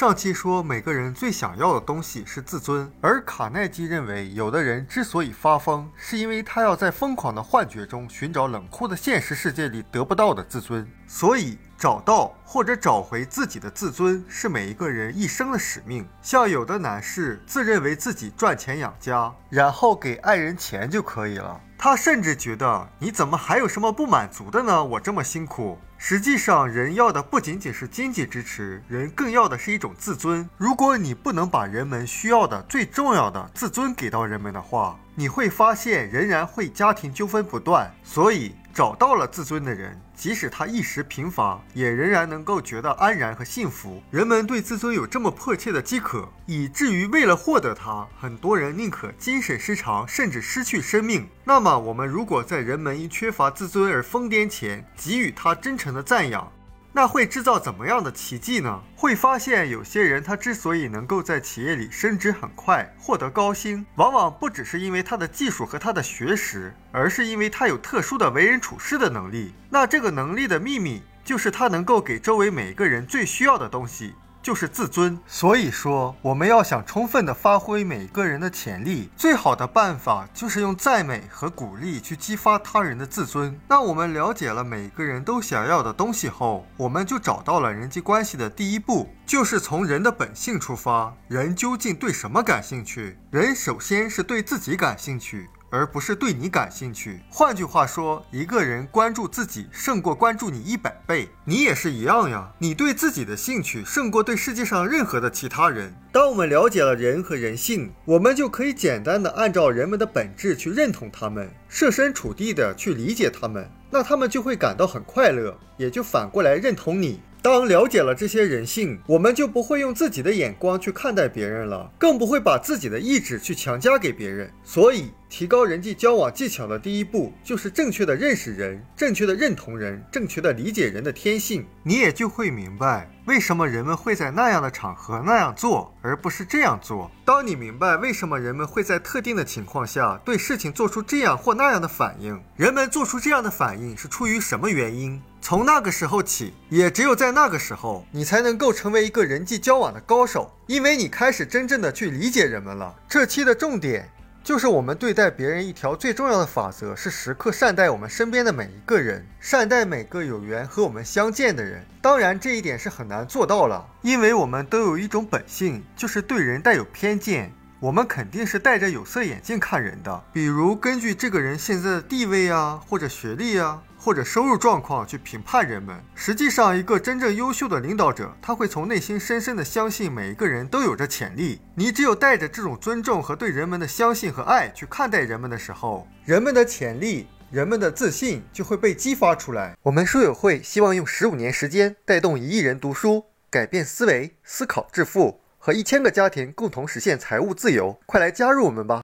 上期说每个人最想要的东西是自尊，而卡耐基认为，有的人之所以发疯，是因为他要在疯狂的幻觉中寻找冷酷的现实世界里得不到的自尊。所以，找到或者找回自己的自尊是每一个人一生的使命。像有的男士自认为自己赚钱养家，然后给爱人钱就可以了。他甚至觉得，你怎么还有什么不满足的呢？我这么辛苦。实际上，人要的不仅仅是经济支持，人更要的是一种自尊。如果你不能把人们需要的最重要的自尊给到人们的话，你会发现仍然会家庭纠纷不断。所以，找到了自尊的人，即使他一时贫乏，也仍然能够觉得安然和幸福。人们对自尊有这么迫切的饥渴，以至于为了获得它，很多人宁可精神失常，甚至失去生命。那么，我们如果在人们因缺乏自尊而疯癫前给予他真诚的赞扬，那会制造怎么样的奇迹呢？会发现有些人他之所以能够在企业里升职很快，获得高薪，往往不只是因为他的技术和他的学识，而是因为他有特殊的为人处事的能力。那这个能力的秘密，就是他能够给周围每一个人最需要的东西。就是自尊，所以说我们要想充分的发挥每个人的潜力，最好的办法就是用赞美和鼓励去激发他人的自尊。那我们了解了每个人都想要的东西后，我们就找到了人际关系的第一步，就是从人的本性出发，人究竟对什么感兴趣？人首先是对自己感兴趣。而不是对你感兴趣。换句话说，一个人关注自己胜过关注你一百倍，你也是一样呀。你对自己的兴趣胜过对世界上任何的其他人。当我们了解了人和人性，我们就可以简单的按照人们的本质去认同他们，设身处地的去理解他们，那他们就会感到很快乐，也就反过来认同你。当了解了这些人性，我们就不会用自己的眼光去看待别人了，更不会把自己的意志去强加给别人。所以，提高人际交往技巧的第一步就是正确的认识人，正确的认同人，正确的理解人的天性。你也就会明白，为什么人们会在那样的场合那样做，而不是这样做。当你明白为什么人们会在特定的情况下对事情做出这样或那样的反应，人们做出这样的反应是出于什么原因？从那个时候起，也只有在那个时候，你才能够成为一个人际交往的高手，因为你开始真正的去理解人们了。这期的重点就是我们对待别人一条最重要的法则是时刻善待我们身边的每一个人，善待每个有缘和我们相见的人。当然，这一点是很难做到了，因为我们都有一种本性，就是对人带有偏见。我们肯定是戴着有色眼镜看人的，比如根据这个人现在的地位啊，或者学历啊。或者收入状况去评判人们。实际上，一个真正优秀的领导者，他会从内心深深的相信每一个人都有着潜力。你只有带着这种尊重和对人们的相信和爱去看待人们的时候，人们的潜力、人们的自信就会被激发出来。我们书友会希望用十五年时间带动一亿人读书，改变思维、思考致富，和一千个家庭共同实现财务自由。快来加入我们吧！